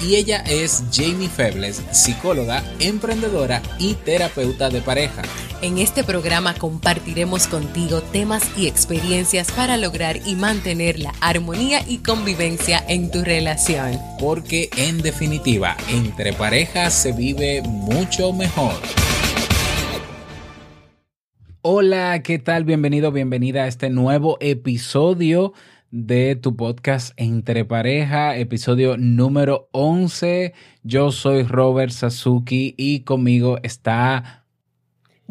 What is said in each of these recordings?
Y ella es Jamie Febles, psicóloga, emprendedora y terapeuta de pareja. En este programa compartiremos contigo temas y experiencias para lograr y mantener la armonía y convivencia en tu relación. Porque en definitiva, entre parejas se vive mucho mejor. Hola, ¿qué tal? Bienvenido, bienvenida a este nuevo episodio de tu podcast Entre Pareja, episodio número 11. Yo soy Robert Sasuki y conmigo está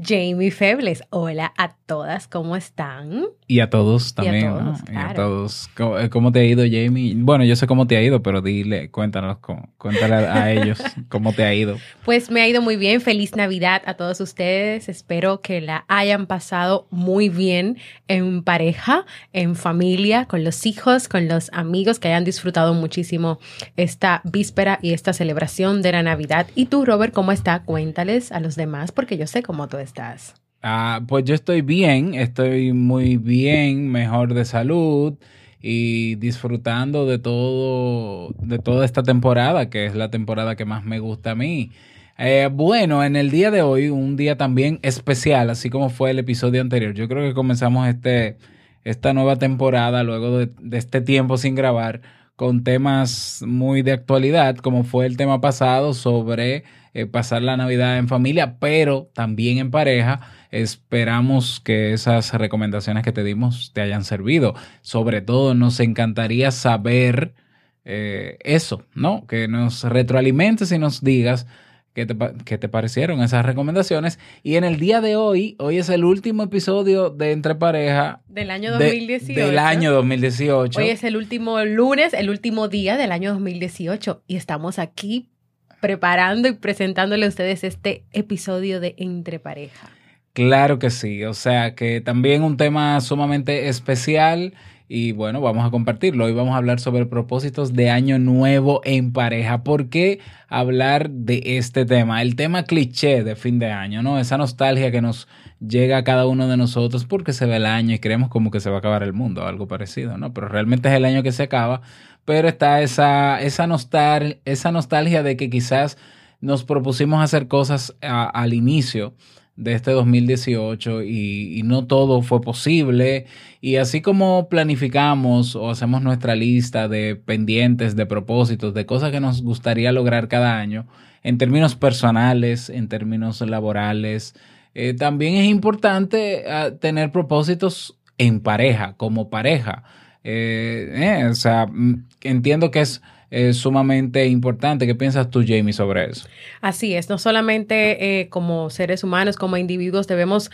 Jamie Febles. Hola a todas, ¿cómo están? Y a todos también. Y a todos. Y a todos. Eh, ¿Cómo, te ha ido, Jamie? Bueno, yo sé cómo te ha ido, pero dile, cuéntanos, cuéntale a ellos cómo te ha ido. Pues me ha ido muy bien. Feliz Navidad a todos ustedes. Espero que la hayan pasado muy bien en pareja, en familia, con los hijos, con los amigos, que hayan disfrutado muchísimo esta víspera y esta celebración de la Navidad. Y tú, Robert, ¿cómo está? Cuéntales a los demás, porque yo sé cómo tú estás. Ah, pues yo estoy bien, estoy muy bien, mejor de salud y disfrutando de todo, de toda esta temporada, que es la temporada que más me gusta a mí. Eh, bueno, en el día de hoy, un día también especial, así como fue el episodio anterior. Yo creo que comenzamos este, esta nueva temporada luego de, este tiempo sin grabar con temas muy de actualidad, como fue el tema pasado sobre eh, pasar la Navidad en familia, pero también en pareja. Esperamos que esas recomendaciones que te dimos te hayan servido. Sobre todo nos encantaría saber eh, eso, ¿no? Que nos retroalimentes y nos digas qué te, qué te, parecieron esas recomendaciones. Y en el día de hoy, hoy es el último episodio de Entre Pareja. Del año 2018. del año 2018. Hoy es el último lunes, el último día del año 2018. Y estamos aquí preparando y presentándole a ustedes este episodio de Entre Pareja. Claro que sí, o sea que también un tema sumamente especial y bueno, vamos a compartirlo. Hoy vamos a hablar sobre propósitos de año nuevo en pareja. ¿Por qué hablar de este tema? El tema cliché de fin de año, ¿no? Esa nostalgia que nos llega a cada uno de nosotros porque se ve el año y creemos como que se va a acabar el mundo, algo parecido, ¿no? Pero realmente es el año que se acaba pero está esa, esa, esa nostalgia de que quizás nos propusimos hacer cosas al inicio de este 2018 y, y, no todo fue posible. Y así como planificamos o hacemos nuestra lista de pendientes, de propósitos, de cosas que nos gustaría lograr cada año, en términos personales, en términos laborales, eh, también es importante ah, tener propósitos en pareja, como pareja. Eh, eh, o sea, mm, entiendo que es sumamente importante. ¿Qué piensas tú, Jamie, sobre eso? Así es, no solamente eh, como seres humanos, como individuos, debemos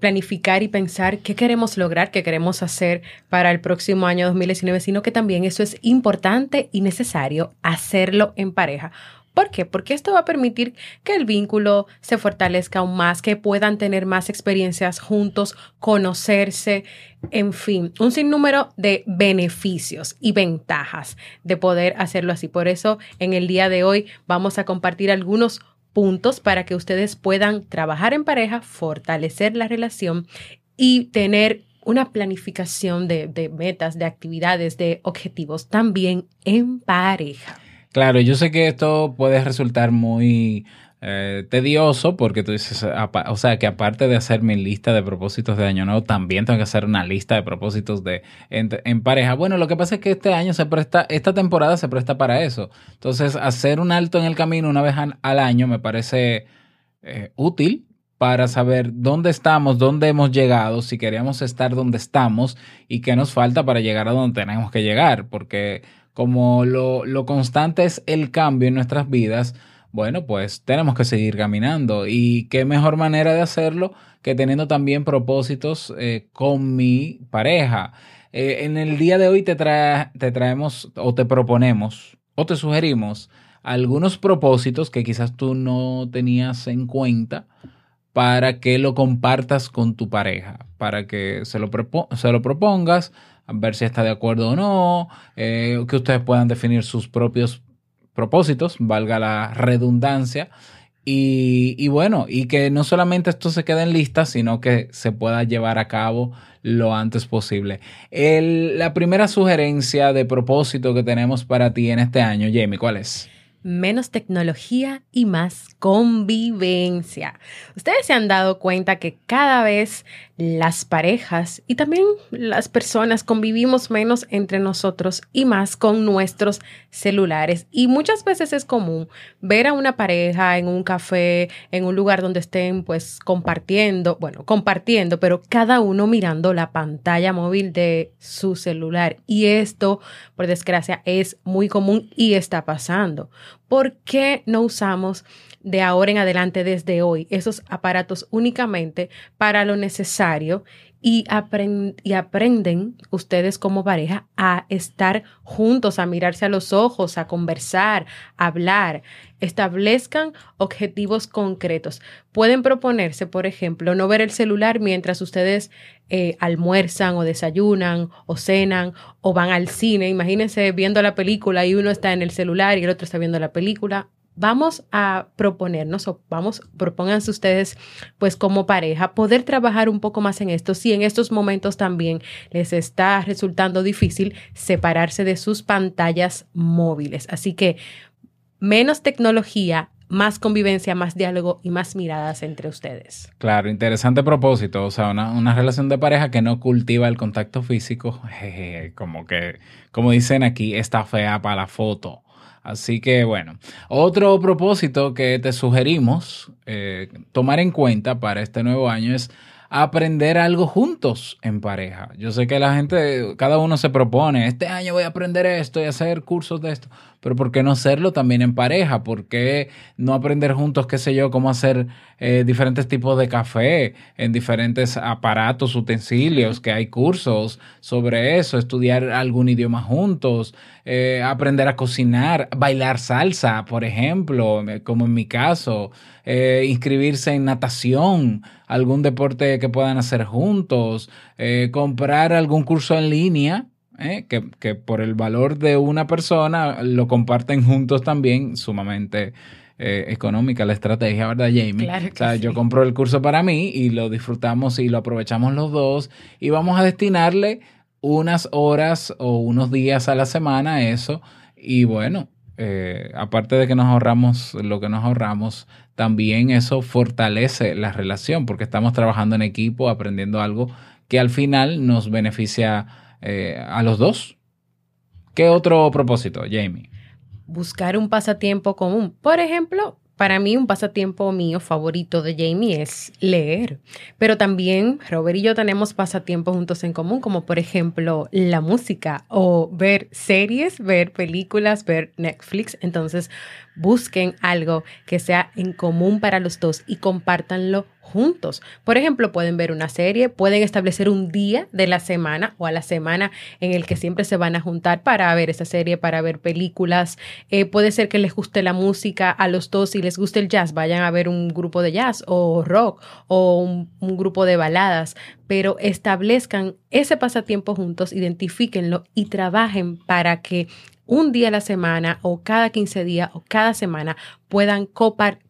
planificar y pensar qué queremos lograr, qué queremos hacer para el próximo año 2019, sino que también eso es importante y necesario hacerlo en pareja. ¿Por qué? Porque esto va a permitir que el vínculo se fortalezca aún más, que puedan tener más experiencias juntos, conocerse, en fin, un sinnúmero de beneficios y ventajas de poder hacerlo así. Por eso, en el día de hoy vamos a compartir algunos puntos para que ustedes puedan trabajar en pareja, fortalecer la relación y tener una planificación de, de metas, de actividades, de objetivos también en pareja. Claro, yo sé que esto puede resultar muy eh, tedioso porque tú dices, o sea, que aparte de hacer mi lista de propósitos de año nuevo, también tengo que hacer una lista de propósitos de en, pareja. Bueno, lo que pasa es que este año se presta, esta temporada se presta para eso. Entonces, hacer un alto en el camino una vez al año me parece eh, útil para saber dónde estamos, dónde hemos llegado, si queríamos estar donde estamos y qué nos falta para llegar a donde tenemos que llegar, porque como lo, lo constante es el cambio en nuestras vidas, bueno, pues tenemos que seguir caminando. Y qué mejor manera de hacerlo que teniendo también propósitos eh, con mi pareja. Eh, en el día de hoy te, te traemos o te proponemos o te sugerimos algunos propósitos que quizás tú no tenías en cuenta para que lo compartas con tu pareja, para que se lo, se lo propongas, ver si está de acuerdo o no, eh, que ustedes puedan definir sus propios propósitos, valga la redundancia, y, bueno, y que no solamente esto se quede en lista, sino que se pueda llevar a cabo lo antes posible. la primera sugerencia de propósito que tenemos para ti en este año, Jamie, ¿cuál es? Menos tecnología y más convivencia. Ustedes se han dado cuenta que cada vez las parejas y también las personas convivimos menos entre nosotros y más con nuestros celulares. Y muchas veces es común ver a una pareja en un café, en un lugar donde estén pues compartiendo, bueno, compartiendo, pero cada uno mirando la pantalla móvil de su celular. Y esto, por desgracia, es muy común y está pasando. ¿Por qué no usamos de ahora en adelante, desde hoy, esos aparatos únicamente para lo necesario y, y, aprenden ustedes como pareja a estar juntos, a mirarse a los ojos, a conversar, a hablar. Establezcan objetivos concretos. Pueden proponerse, por ejemplo, no ver el celular mientras ustedes eh, almuerzan o desayunan o cenan o van al cine. Imagínense viendo la película y uno está en el celular y el otro está viendo la película. Vamos a proponernos o vamos, propónganse ustedes, pues como pareja, poder trabajar un poco más en esto. Si en estos momentos también les está resultando difícil separarse de sus pantallas móviles. Así que menos tecnología, más convivencia, más diálogo y más miradas entre ustedes. Claro, interesante propósito. O sea, una, relación de pareja que no cultiva el contacto físico, como que, como dicen aquí, está fea para la foto. Así que bueno, otro propósito que te sugerimos eh, tomar en cuenta para este nuevo año es aprender algo juntos en pareja. Yo sé que la gente, cada uno se propone, este año voy a aprender esto y hacer cursos de esto, pero ¿por qué no hacerlo también en pareja? ¿Por qué no aprender juntos, qué sé yo, cómo hacer eh, diferentes tipos de café en diferentes aparatos, utensilios, que hay cursos sobre eso, estudiar algún idioma juntos, eh, aprender a cocinar, bailar salsa, por ejemplo, como en mi caso, eh, inscribirse en natación, algún deporte que puedan hacer juntos, comprar algún curso en línea ¿eh? que, por el valor de una persona lo comparten juntos también, sumamente eh, económica la estrategia, ¿verdad, Jamie? o sea, yo compro el curso para mí y lo disfrutamos y lo aprovechamos los dos y vamos a destinarle unas horas o unos días a la semana a eso y bueno, eh, aparte de que nos ahorramos lo que nos ahorramos, también eso fortalece la relación porque estamos trabajando en equipo, aprendiendo algo que al final nos beneficia eh, a los dos. ¿Qué otro propósito, Jamie? Buscar un pasatiempo común. Por ejemplo, para mí un pasatiempo mío favorito de Jamie es leer, pero también Robert y yo tenemos pasatiempos juntos en común, como por ejemplo la música o ver series, ver películas, ver Netflix. Entonces busquen algo que sea en común para los dos y compártanlo juntos. Por ejemplo, pueden ver una serie, pueden establecer un día de la semana o a la semana en el que siempre se van a juntar para ver esa serie, para ver películas. Eh, puede ser que les guste la música a los dos y les guste el jazz, vayan a ver un grupo de jazz o rock o un, un grupo de baladas, pero establezcan ese pasatiempo juntos, identifíquenlo y trabajen para que un día a la semana o cada 15 días o cada semana puedan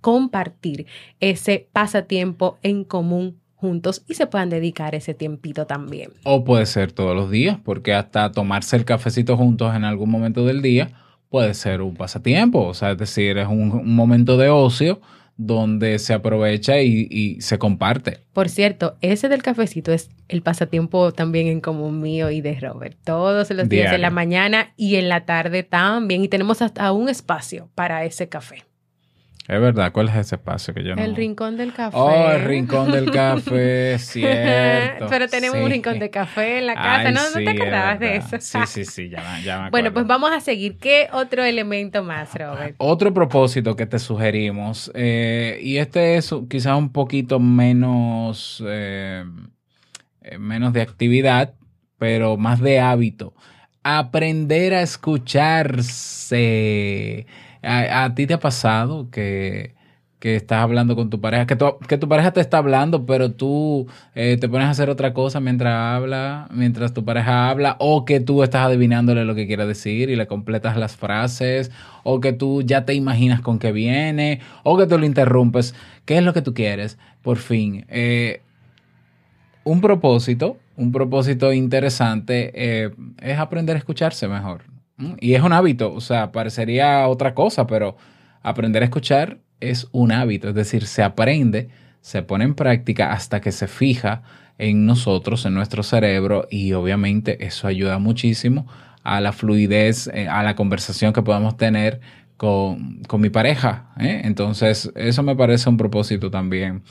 compartir ese pasatiempo en común juntos y se puedan dedicar ese tiempito también. O puede ser todos los días, porque hasta tomarse el cafecito juntos en algún momento del día puede ser un pasatiempo, o sea, es decir, es un momento de ocio donde se aprovecha y, se comparte. Por cierto, ese del cafecito es el pasatiempo también en común mío y de Robert. Todos los días en la mañana y en la tarde también. Y tenemos hasta un espacio para ese café. Es verdad, ¿cuál es ese espacio que yo no... El rincón del café. Oh, el rincón del café, cierto. Pero tenemos un rincón de café en la casa, ¿no? ¿No te acordabas de eso? Sí, sí, sí, ya, ya me acuerdo. Bueno, pues vamos a seguir. ¿Qué otro elemento más, Robert? Otro propósito que te sugerimos, eh, y este es quizás un poquito menos, eh, eh, menos de actividad, pero más de hábito. Aprender a escucharse. ¿A, ti te ha pasado que, que estás hablando con tu pareja, que tu, que tu pareja te está hablando, pero tú eh, te pones a hacer otra cosa mientras habla, mientras tu pareja habla, o que tú estás adivinándole lo que quiere decir y le completas las frases, o que tú ya te imaginas con qué viene, o que tú lo interrumpes. ¿Qué es lo que tú quieres? Por fin. Eh, un propósito, un propósito interesante eh, es aprender a escucharse mejor. Y es un hábito, o sea, parecería otra cosa, pero aprender a escuchar es un hábito, es decir, se aprende, se pone en práctica hasta que se fija en nosotros, en nuestro cerebro y obviamente eso ayuda muchísimo a la fluidez, eh, a la conversación que podamos tener con, mi pareja. ¿eh? Entonces, eso me parece un propósito también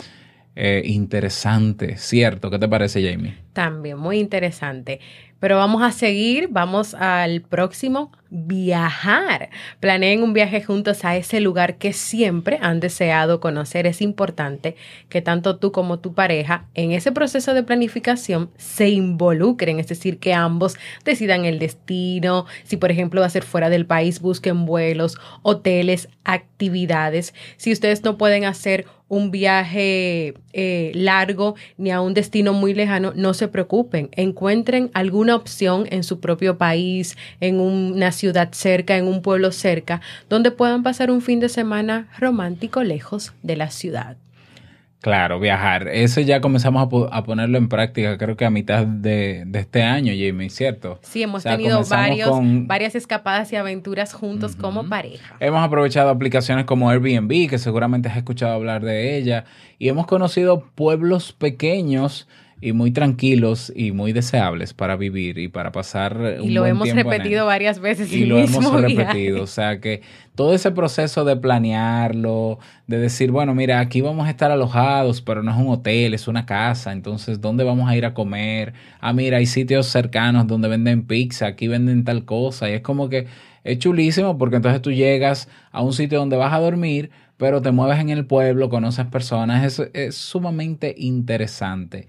eh, interesante, ¿cierto? ¿Qué te parece, Jamie? También, muy interesante. Pero vamos a seguir, vamos al próximo, viajar. Planeen un viaje juntos a ese lugar que siempre han deseado conocer. Es importante que tanto tú como tu pareja en ese proceso de planificación se involucren, es decir, que ambos decidan el destino. Si por ejemplo va a ser fuera del país, busquen vuelos, hoteles, actividades. Si ustedes no pueden hacer un viaje eh, largo ni a un destino muy lejano, no se preocupen. Encuentren alguna opción en su propio país, en una ciudad cerca, en un pueblo cerca, donde puedan pasar un fin de semana romántico lejos de la ciudad. Claro, viajar. Eso ya comenzamos a, ponerlo en práctica, creo que a mitad de, este año, Jamie, ¿cierto? Sí, hemos tenido varios, varias escapadas y aventuras juntos como pareja. Hemos aprovechado aplicaciones como Airbnb, que seguramente has escuchado hablar de ella, y hemos conocido pueblos pequeños y muy tranquilos y muy deseables para vivir y para pasar un y lo hemos repetido varias veces y lo hemos repetido o sea que todo ese proceso de planearlo de decir bueno mira aquí vamos a estar alojados pero no es un hotel es una casa entonces dónde vamos a ir a comer ah mira hay sitios cercanos donde venden pizza aquí venden tal cosa y es como que es chulísimo porque entonces tú llegas a un sitio donde vas a dormir pero te mueves en el pueblo, conoces personas, es, es sumamente interesante.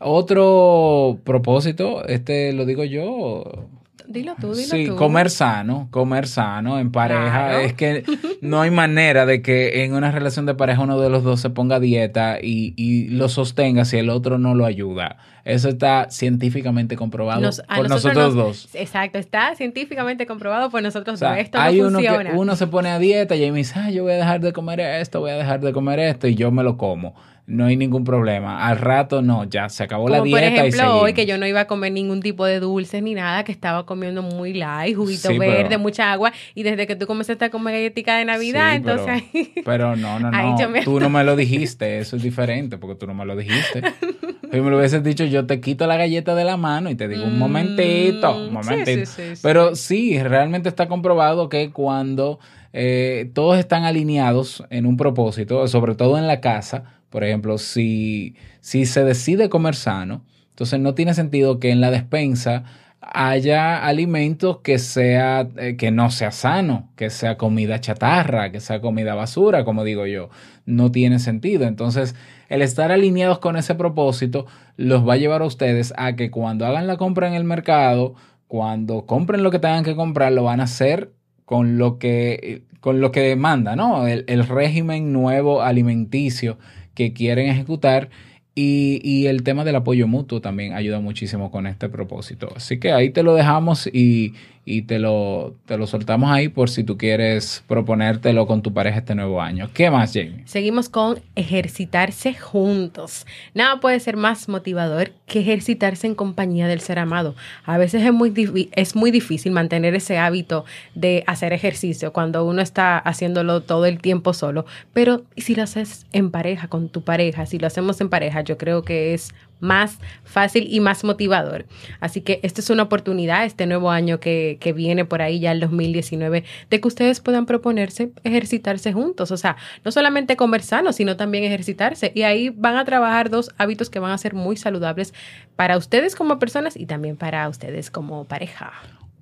Otro propósito, este lo digo yo. Dilo tú, dilo sí, comer sano, comer sano en pareja. Es que no hay manera de que en una relación de pareja uno de los dos se ponga dieta y, y lo sostenga si el otro no lo ayuda. Eso está científicamente comprobado por nosotros, dos. Exacto, está científicamente comprobado por nosotros dos. Esto hay uno que uno se pone a dieta y me dice, ah, yo voy a dejar de comer esto, voy a dejar de comer esto y yo me lo como no hay ningún problema. Al rato no, ya se acabó la dieta. Por ejemplo, hoy que yo no iba a comer ningún tipo de dulces ni nada, que estaba comiendo muy light, juguito verde, mucha agua, y desde que tú comenzaste a comer galletica de Navidad, entonces pero, no, no, no. Tú no me lo dijiste, eso es diferente, porque tú no me lo dijiste. si me lo hubieses dicho, yo te quito la galleta de la mano y te digo, un momentito, un mm, momentito. pero sí, realmente está comprobado que cuando eh, todos están alineados en un propósito, sobre todo en la casa, por ejemplo, si, si se decide comer sano, entonces no tiene sentido que en la despensa haya alimentos que sea eh, que no sea sano, que sea comida chatarra, que sea comida basura, como digo yo, no tiene sentido. Entonces, el estar alineados con ese propósito los va a llevar a ustedes a que cuando hagan la compra en el mercado, cuando compren lo que tengan que comprar, lo van a hacer con lo que con lo que demanda, ¿no? El régimen nuevo alimenticio que quieren ejecutar y, y, el tema del apoyo mutuo también ayuda muchísimo con este propósito. Así que ahí te lo dejamos y, y te lo, te lo soltamos ahí por si tú quieres proponértelo con tu pareja este nuevo año. ¿Qué más, Jamie? Seguimos con ejercitarse juntos. Nada puede ser más motivador que ejercitarse en compañía del ser amado. A veces es muy, es muy difícil mantener ese hábito de hacer ejercicio cuando uno está haciéndolo todo el tiempo solo, pero si lo haces en pareja, con tu pareja, si lo hacemos en pareja, yo creo que es más fácil y más motivador. Así que esta es una oportunidad, este nuevo año que, que, viene por ahí ya el 2019, de que ustedes puedan proponerse ejercitarse juntos. O sea, no solamente comer sano, sino también ejercitarse. Y ahí van a trabajar dos hábitos que van a ser muy saludables para ustedes como personas y también para ustedes como pareja.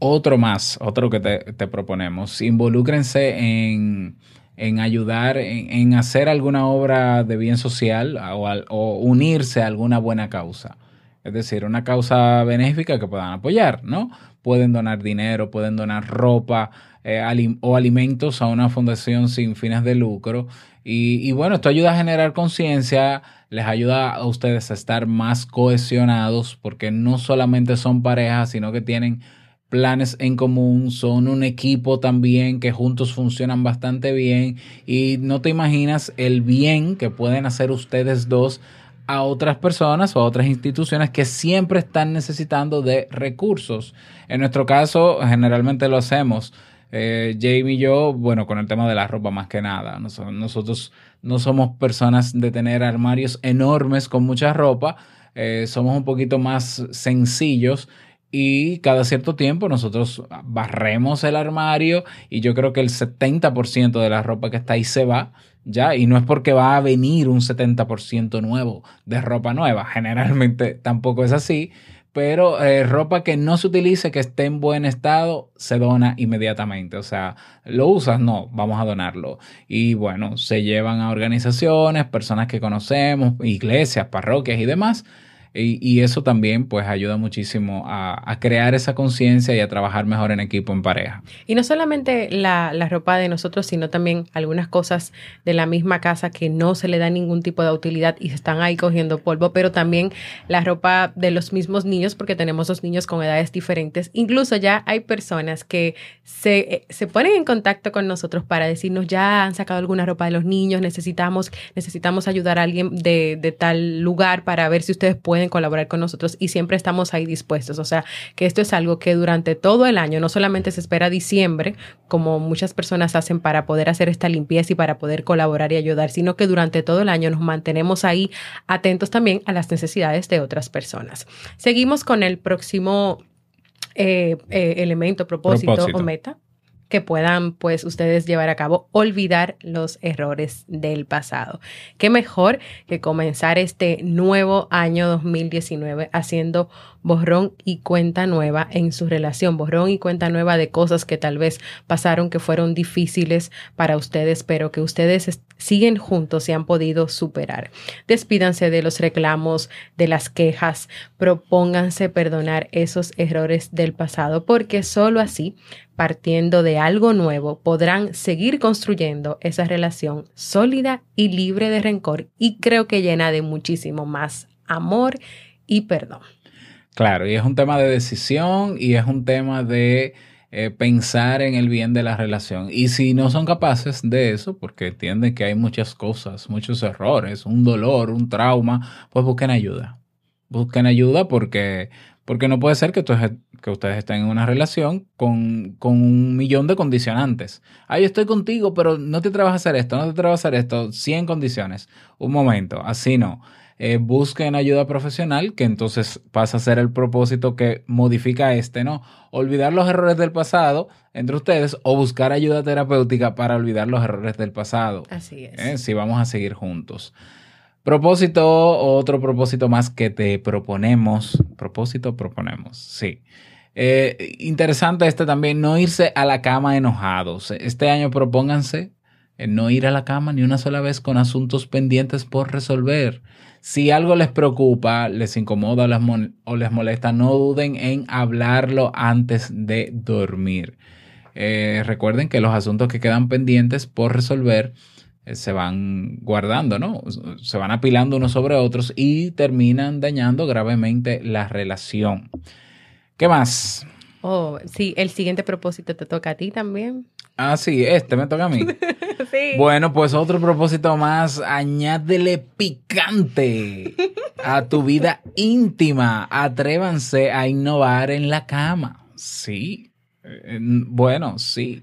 Otro más, otro que te, te proponemos, involúcrense en en ayudar, en, hacer alguna obra de bien social o, unirse a alguna buena causa. es decir, una causa benéfica que puedan apoyar, ¿no? Pueden donar dinero, pueden donar ropa eh, o alimentos a una fundación sin fines de lucro. Y, y bueno, esto ayuda a generar conciencia, les ayuda a ustedes a estar más cohesionados, porque no solamente son parejas, sino que tienen planes en común, son un equipo también que juntos funcionan bastante bien y no te imaginas el bien que pueden hacer ustedes dos a otras personas o a otras instituciones que siempre están necesitando de recursos. En nuestro caso, generalmente lo hacemos. Eh, Jamie y yo, bueno, con el tema de la ropa más que nada. Nosotros no somos personas de tener armarios enormes con mucha ropa. Eh, somos un poquito más sencillos y cada cierto tiempo nosotros barremos el armario y yo creo que el 70% de la ropa que está ahí se va ¿ya? Y no es porque va a venir un 70% nuevo de ropa nueva, generalmente tampoco es así, pero eh, ropa que no se utilice, que esté en buen estado, se dona inmediatamente. O sea, lo usas, no, vamos a donarlo. Y bueno, se llevan a organizaciones, personas que conocemos, iglesias, parroquias y demás y, eso también pues ayuda muchísimo a, crear esa conciencia y a trabajar mejor en equipo, en pareja. Y no solamente la, ropa de nosotros, sino también algunas cosas de la misma casa que no se le da ningún tipo de utilidad y se están ahí cogiendo polvo, pero también la ropa de los mismos niños, porque tenemos dos niños con edades diferentes. Incluso ya hay personas que se, se ponen en contacto con nosotros para decirnos, ya han sacado alguna ropa de los niños, necesitamos, necesitamos ayudar a alguien de, de tal lugar para ver si ustedes pueden colaborar con nosotros y siempre estamos ahí dispuestos. O sea, que esto es algo que durante todo el año, no solamente se espera diciembre, como muchas personas hacen para poder hacer esta limpieza y para poder colaborar y ayudar, sino que durante todo el año nos mantenemos ahí atentos también a las necesidades de otras personas. Seguimos con el próximo eh, eh, elemento, propósito, propósito o meta que puedan pues ustedes llevar a cabo, olvidar los errores del pasado. Qué mejor que comenzar este nuevo año 2019 haciendo borrón y cuenta nueva en su relación, borrón y cuenta nueva de cosas que tal vez pasaron que fueron difíciles para ustedes, pero que ustedes siguen juntos y han podido superar. Despídanse de los reclamos, de las quejas, propónganse perdonar esos errores del pasado, porque solo así, partiendo de algo nuevo, podrán seguir construyendo esa relación sólida y libre de rencor y creo que llena de muchísimo más amor y perdón. Claro, y es un tema de decisión y es un tema de eh, pensar en el bien de la relación. Y si no son capaces de eso, porque entienden que hay muchas cosas, muchos errores, un dolor, un trauma, pues busquen ayuda. Busquen ayuda porque, porque no puede ser que, que ustedes estén en una relación con, con, un millón de condicionantes. Ay, estoy contigo, pero no te atreves a hacer esto, no te atreves a hacer esto, 100 condiciones. Un momento, así no eh, busquen ayuda profesional, que entonces pasa a ser el propósito que modifica este, ¿no? Olvidar los errores del pasado entre ustedes o buscar ayuda terapéutica para olvidar los errores del pasado. Así es. ¿eh? Si vamos a seguir juntos. Propósito, otro propósito más que te proponemos. Propósito, proponemos, sí. Eh, interesante este también, no irse a la cama enojados. Este año propónganse no ir a la cama ni una sola vez con asuntos pendientes por resolver. Si algo les preocupa, les incomoda o les, molesta, no duden en hablarlo antes de dormir. Eh, recuerden que los asuntos que quedan pendientes por resolver eh, se van guardando, ¿no? Se van apilando unos sobre otros y terminan dañando gravemente la relación. ¿Qué más? Oh, sí, el siguiente propósito te toca a ti también. Ah, sí, este me toca a mí. sí. Bueno, pues otro propósito más, añádele picante a tu vida íntima. Atrévanse a innovar en la cama. Sí. Eh, bueno, sí.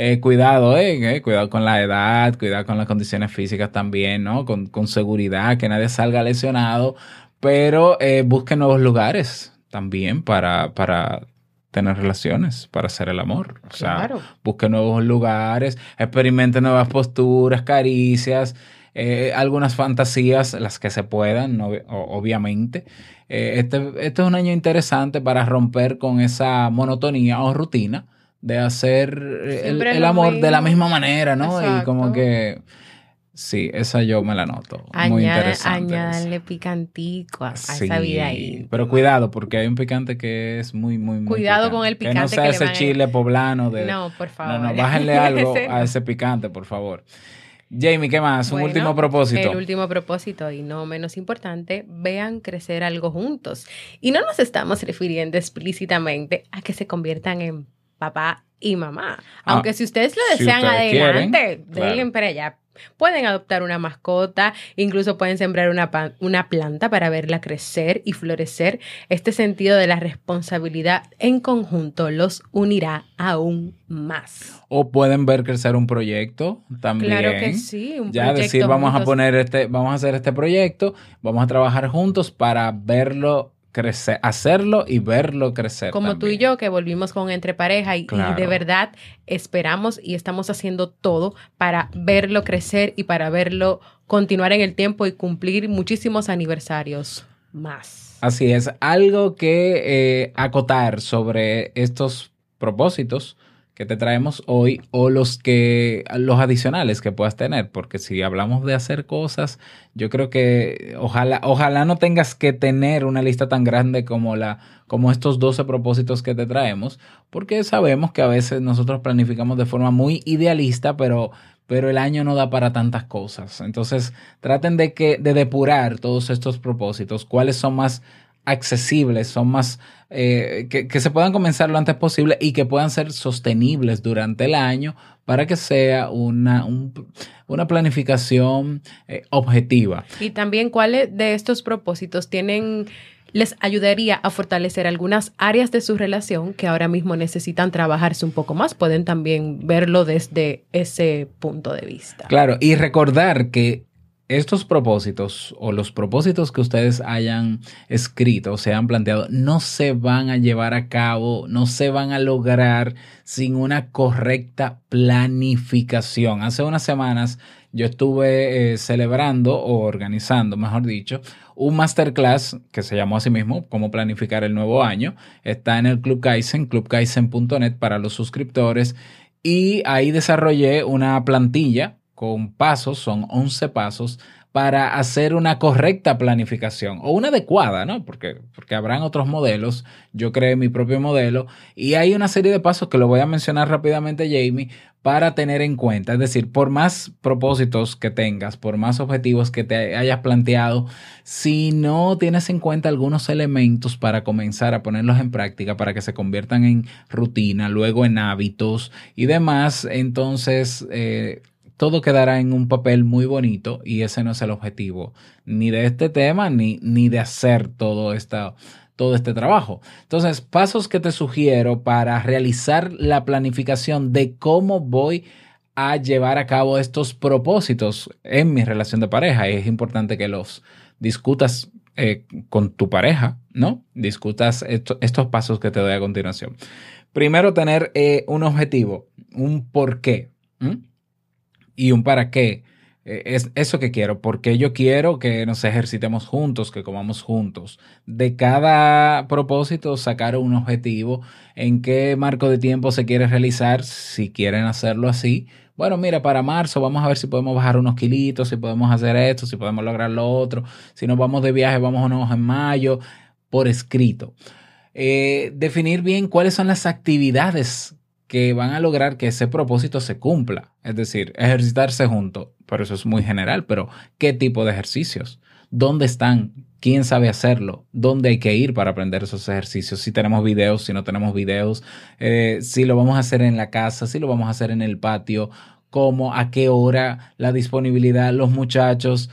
Eh, cuidado, eh, eh, cuidado con la edad, cuidado con las condiciones físicas también, ¿no? Con, con seguridad, que nadie salga lesionado, pero eh, busquen nuevos lugares también para, para tener relaciones, para hacer el amor. O sea, busque nuevos lugares, experimente nuevas posturas, caricias, eh, algunas fantasías, las que se puedan, obviamente. Eh, este, este, es un año interesante para romper con esa monotonía o rutina de hacer el, amor de la misma manera, ¿no? Y como que Sí, esa yo me la noto. Muy interesante. Añadirle picantico a, esa vida ahí. Pero cuidado, porque hay un picante que es muy, muy, muy. Cuidado con el picante. Que no sea ese chile poblano de. No, por favor. No, no, bájenle algo a ese picante, por favor. Jamie, ¿qué más? Un último propósito. El último propósito, y no menos importante, vean crecer algo juntos. Y no nos estamos refiriendo explícitamente a que se conviertan en papá y mamá. Ah, Aunque si ustedes lo desean adelante, denle para allá Pueden adoptar una mascota, incluso pueden sembrar una, una, planta para verla crecer y florecer. Este sentido de la responsabilidad en conjunto los unirá aún más. O pueden ver crecer un proyecto también. Claro que sí. Un ya decir, vamos a poner este, vamos a hacer este proyecto, vamos a trabajar juntos para verlo crecer, hacerlo y verlo crecer. Como tú y yo que volvimos con Entre Pareja y, de verdad esperamos y estamos haciendo todo para verlo crecer y para verlo continuar en el tiempo y cumplir muchísimos aniversarios más. Así es, algo que eh, acotar sobre estos propósitos que te traemos hoy o los que los adicionales que puedas tener, porque si hablamos de hacer cosas, yo creo que ojalá ojalá no tengas que tener una lista tan grande como la como estos 12 propósitos que te traemos, porque sabemos que a veces nosotros planificamos de forma muy idealista, pero pero el año no da para tantas cosas. Entonces, traten de que de depurar todos estos propósitos, cuáles son más accesibles, son más, eh, que, se puedan comenzar lo antes posible y que puedan ser sostenibles durante el año para que sea una, una planificación eh, objetiva. Y también cuáles de estos propósitos tienen les ayudaría a fortalecer algunas áreas de su relación que ahora mismo necesitan trabajarse un poco más. Pueden también verlo desde ese punto de vista. Claro, y recordar que estos propósitos o los propósitos que ustedes hayan escrito o se han planteado no se van a llevar a cabo, no se van a lograr sin una correcta planificación. Hace unas semanas yo estuve eh, celebrando o organizando, mejor dicho, un masterclass que se llamó así mismo, cómo planificar el nuevo año. Está en el Club Kaizen, clubkaizen.net para los suscriptores. Y ahí desarrollé una plantilla con pasos, son 11 pasos para hacer una correcta planificación o una adecuada, ¿no? Porque, porque habrán otros modelos. Yo creé mi propio modelo y hay una serie de pasos que lo voy a mencionar rápidamente, Jamie, para tener en cuenta. Es decir, por más propósitos que tengas, por más objetivos que te hayas planteado, si no tienes en cuenta algunos elementos para comenzar a ponerlos en práctica, para que se conviertan en rutina, luego en hábitos y demás, entonces... Eh, todo quedará en un papel muy bonito y ese no es el objetivo ni de este tema ni, ni de hacer todo, todo este trabajo. Entonces, pasos que te sugiero para realizar la planificación de cómo voy a llevar a cabo estos propósitos en mi relación de pareja. Y es importante que los discutas eh, con tu pareja, ¿no? Discutas estos pasos que te doy a continuación. Primero, tener eh, un objetivo, un por qué y un para qué. E, es eso que quiero, porque yo quiero que nos ejercitemos juntos, que comamos juntos. De cada propósito sacar un objetivo, en qué marco de tiempo se quiere realizar, si quieren hacerlo así. Bueno, mira, para marzo vamos a ver si podemos bajar unos kilitos, si podemos hacer esto, si podemos lograr lo otro. Si nos vamos de viaje, vamos en mayo, por escrito. Eh, definir bien cuáles son las actividades que van a lograr que ese propósito se cumpla. Es decir, ejercitarse juntos. Pero eso es muy general, pero ¿qué tipo de ejercicios? ¿Dónde están? ¿Quién sabe hacerlo? ¿Dónde hay que ir para aprender esos ejercicios? Si tenemos videos, si no tenemos videos, eh, si lo vamos a hacer en la casa, si lo vamos a hacer en el patio, cómo, a qué hora, la disponibilidad, los muchachos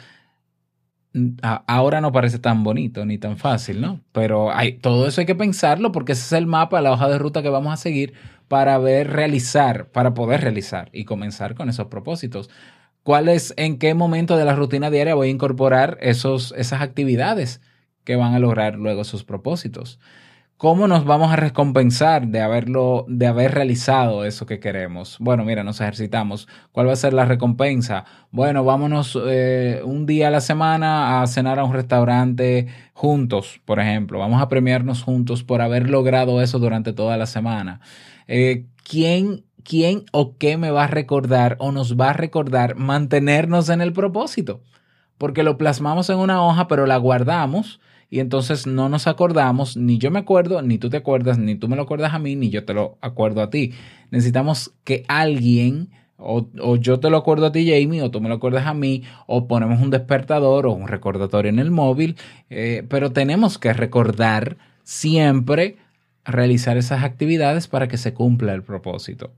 ahora no parece tan bonito ni tan fácil, ¿no? Pero hay, todo eso hay que pensarlo porque ese es el mapa, la hoja de ruta que vamos a seguir para ver realizar, para poder realizar y comenzar con esos propósitos. ¿Cuál es, en qué momento de la rutina diaria voy a incorporar esos, esas actividades que van a lograr luego esos propósitos? ¿Cómo nos vamos a recompensar de haberlo, de haber realizado eso que queremos? Bueno, mira, nos ejercitamos. ¿Cuál va a ser la recompensa? Bueno, vámonos eh, un día a la semana a cenar a un restaurante juntos, por ejemplo. Vamos a premiarnos juntos por haber logrado eso durante toda la semana. Eh, ¿quién, quién o qué me va a recordar o nos va a recordar mantenernos en el propósito. Porque lo plasmamos en una hoja, pero la guardamos y entonces no nos acordamos, ni yo me acuerdo, ni tú te acuerdas, ni tú me lo acuerdas a mí, ni yo te lo acuerdo a ti. Necesitamos que alguien, o, yo te lo acuerdo a ti, Jamie, o tú me lo acuerdas a mí, o ponemos un despertador o un recordatorio en el móvil, eh, pero tenemos que recordar siempre realizar esas actividades para que se cumpla el propósito.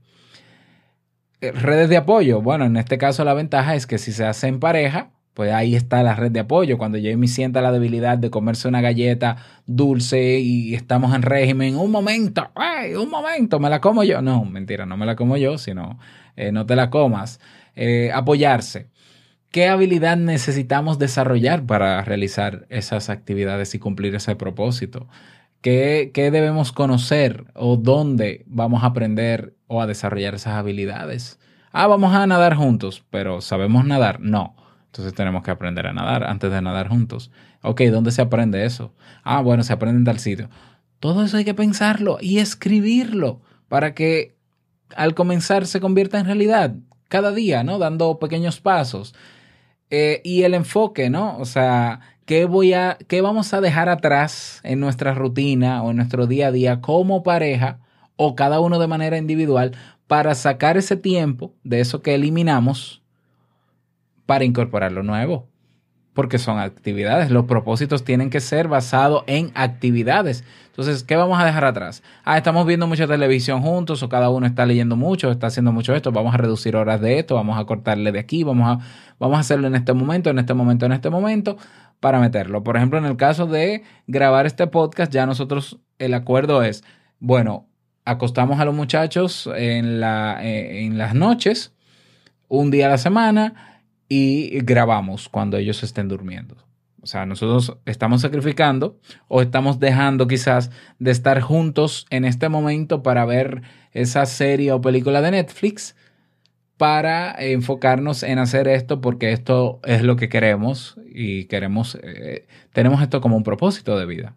Eh, redes de apoyo. Bueno, en este caso la ventaja es que si se hace en pareja, pues ahí está la red de apoyo. Cuando Jamie sienta la debilidad de comerse una galleta dulce y estamos en régimen, un momento, ¡ay! Un momento, me la como yo. No, mentira, no me la como yo, sino eh, no te la comas. Eh, apoyarse. ¿Qué habilidad necesitamos desarrollar para realizar esas actividades y cumplir ese propósito? ¿Qué, ¿Qué debemos conocer o dónde vamos a aprender o a desarrollar esas habilidades? Ah, vamos a nadar juntos, pero ¿sabemos nadar? No. Entonces tenemos que aprender a nadar antes de nadar juntos. Ok, ¿dónde se aprende eso? Ah, bueno, se aprende en tal sitio. Todo eso hay que pensarlo y escribirlo para que al comenzar se convierta en realidad cada día, ¿no? Dando pequeños pasos. Eh, y el enfoque, ¿no? O sea, ¿qué, voy a, ¿qué vamos a dejar atrás en nuestra rutina o en nuestro día a día como pareja o cada uno de manera individual para sacar ese tiempo de eso que eliminamos para incorporar lo nuevo. Porque son actividades. Los propósitos tienen que ser basados en actividades. Entonces, ¿qué vamos a dejar atrás? Ah, estamos viendo mucha televisión juntos o cada uno está leyendo mucho, está haciendo mucho esto. Vamos a reducir horas de esto, vamos a cortarle de aquí, vamos a, vamos a hacerlo en este momento, en este momento, en este momento para meterlo. Por ejemplo, en el caso de grabar este podcast, ya nosotros el acuerdo es, bueno, acostamos a los muchachos en, la, eh, en las noches, un día a la semana, y grabamos cuando ellos estén durmiendo. O sea, nosotros estamos sacrificando o estamos dejando quizás de estar juntos en este momento para ver esa serie o película de Netflix para enfocarnos en hacer esto porque esto es lo que queremos y queremos, eh, tenemos esto como un propósito de vida.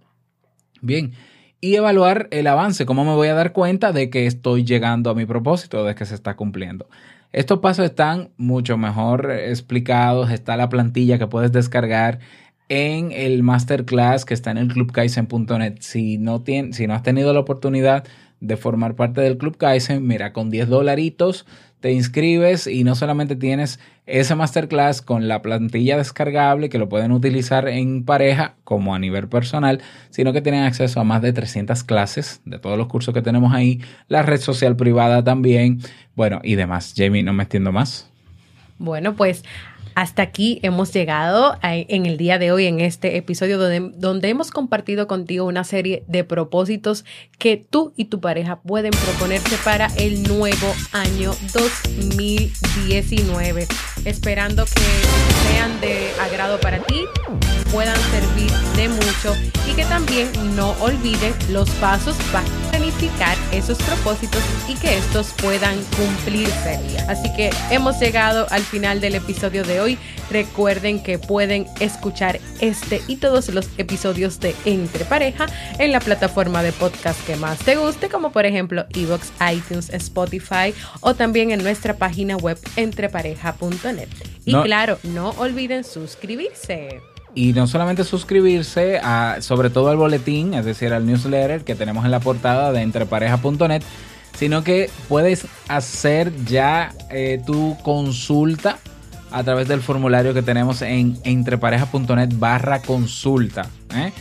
Bien, y evaluar el avance, cómo me voy a dar cuenta de que estoy llegando a mi propósito, de que se está cumpliendo. Estos pasos están mucho mejor explicados. Está la plantilla que puedes descargar en el masterclass que está en el clubkaizen.net. Si no, si no has tenido la oportunidad de formar parte del Club Kaizen, mira, con 10 dolaritos te inscribes y no solamente tienes ese masterclass con la plantilla descargable que lo pueden utilizar en pareja como a nivel personal, sino que tienen acceso a más de 300 clases de todos los cursos que tenemos ahí, la red social privada también, bueno, y demás. Jamie, no me extiendo más. Bueno, pues hasta aquí hemos llegado en el día de hoy, en este episodio donde, donde, hemos compartido contigo una serie de propósitos que tú y tu pareja pueden proponerse para el nuevo año 2019. Esperando que sean de agrado para ti, puedan servir de mucho y que también no olviden los pasos para planificar esos propósitos y que estos puedan cumplirse. Así que hemos llegado al final del episodio de hoy. Recuerden que pueden escuchar este y todos los episodios de Entre Pareja en la plataforma de podcast que más te guste, como por ejemplo Evox, iTunes, Spotify o también en nuestra página web entrepareja.net. Y claro, no olviden suscribirse. Y no solamente suscribirse, a, sobre todo al boletín, es decir, al newsletter que tenemos en la portada de entrepareja.net, sino que puedes hacer ya eh, tu consulta a través del formulario que tenemos en entrepareja.net barra consulta. ¿eh?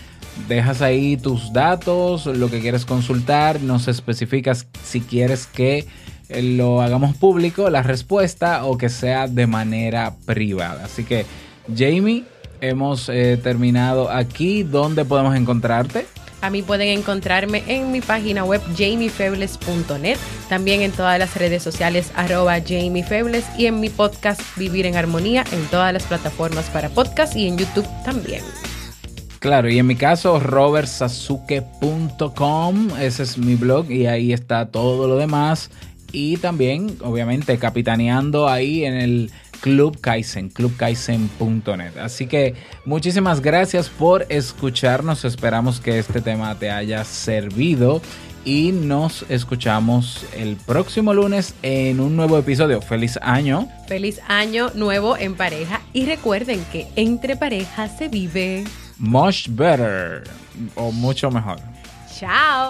Dejas ahí tus datos, lo que quieres consultar, nos especificas si quieres que eh, lo hagamos público, la respuesta, o que sea de manera privada. Así que, Jamie, hemos eh, terminado aquí. ¿Dónde podemos encontrarte? A mí pueden encontrarme en mi página web jamiefebles.net, también en todas las redes sociales arroba jamiefebles y en mi podcast Vivir en Armonía en todas las plataformas para podcast y en YouTube también. Claro, y en mi caso, robertsasuke.com, ese es mi blog y ahí está todo lo demás. Y también, obviamente, capitaneando ahí en el Club Kaizen, clubkaizen.net. Así que muchísimas gracias por escucharnos. Esperamos que este tema te haya servido y nos escuchamos el próximo lunes en un nuevo episodio. Feliz año. Feliz año nuevo en pareja y recuerden que entre parejas se vive much better o mucho mejor. Chao.